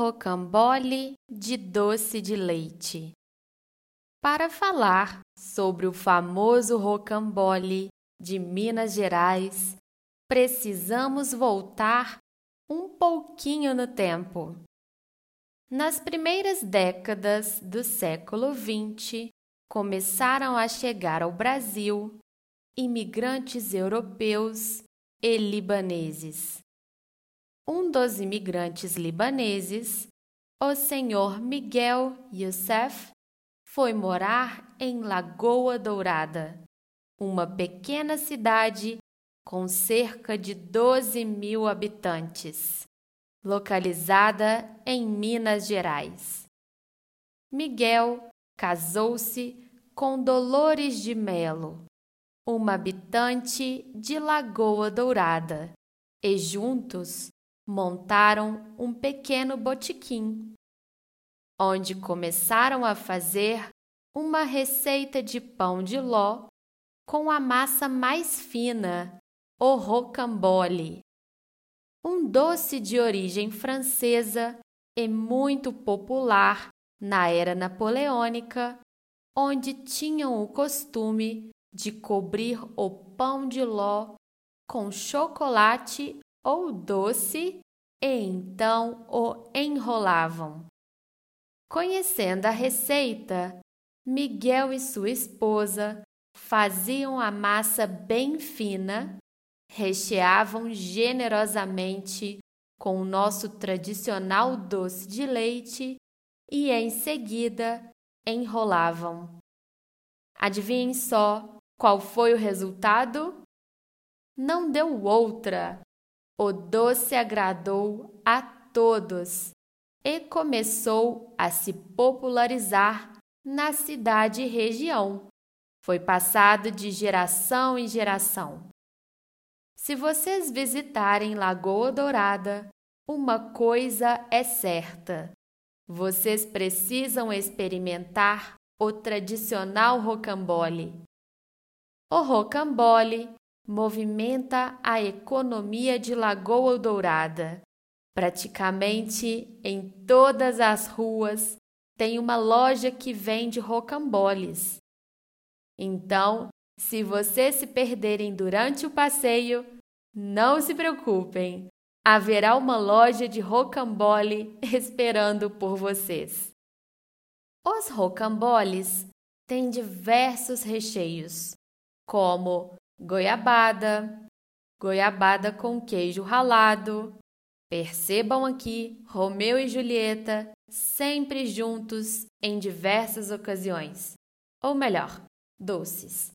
rocambole de doce de leite. Para falar sobre o famoso rocambole de Minas Gerais, precisamos voltar um pouquinho no tempo. Nas primeiras décadas do século XX, começaram a chegar ao Brasil imigrantes europeus e libaneses. Um dos imigrantes libaneses, o senhor Miguel Youssef, foi morar em Lagoa Dourada, uma pequena cidade com cerca de 12 mil habitantes, localizada em Minas Gerais. Miguel casou-se com Dolores de Melo, uma habitante de Lagoa Dourada, e juntos montaram um pequeno botequim, onde começaram a fazer uma receita de pão de ló com a massa mais fina, o rocambole, um doce de origem francesa e muito popular na era napoleônica, onde tinham o costume de cobrir o pão de ló com chocolate ou doce e então o enrolavam. Conhecendo a receita, Miguel e sua esposa faziam a massa bem fina, recheavam generosamente com o nosso tradicional doce de leite e em seguida enrolavam. Adivinhem só qual foi o resultado? Não deu outra. O doce agradou a todos e começou a se popularizar na cidade e região. Foi passado de geração em geração. Se vocês visitarem Lagoa Dourada, uma coisa é certa: vocês precisam experimentar o tradicional rocambole. O rocambole movimenta a economia de Lagoa Dourada. Praticamente em todas as ruas tem uma loja que vende rocamboles. Então, se vocês se perderem durante o passeio, não se preocupem, haverá uma loja de rocambole esperando por vocês. Os rocamboles têm diversos recheios como goiabada, goiabada com queijo ralado. Percebam aqui Romeu e Julieta sempre juntos em diversas ocasiões. Ou melhor, doces.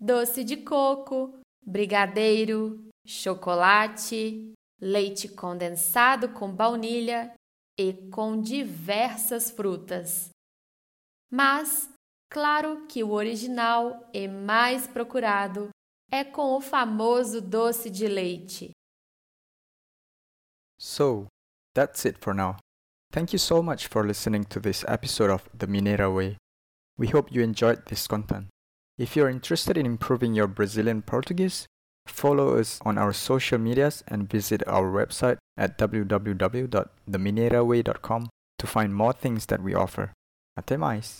Doce de coco, brigadeiro, chocolate, leite condensado com baunilha e com diversas frutas. Mas Claro que o original e mais procurado é com o famoso doce de leite. So, that's it for now. Thank you so much for listening to this episode of The Mineira Way. We hope you enjoyed this content. If you're interested in improving your Brazilian Portuguese, follow us on our social medias and visit our website at www.themineraway.com to find more things that we offer. Até mais!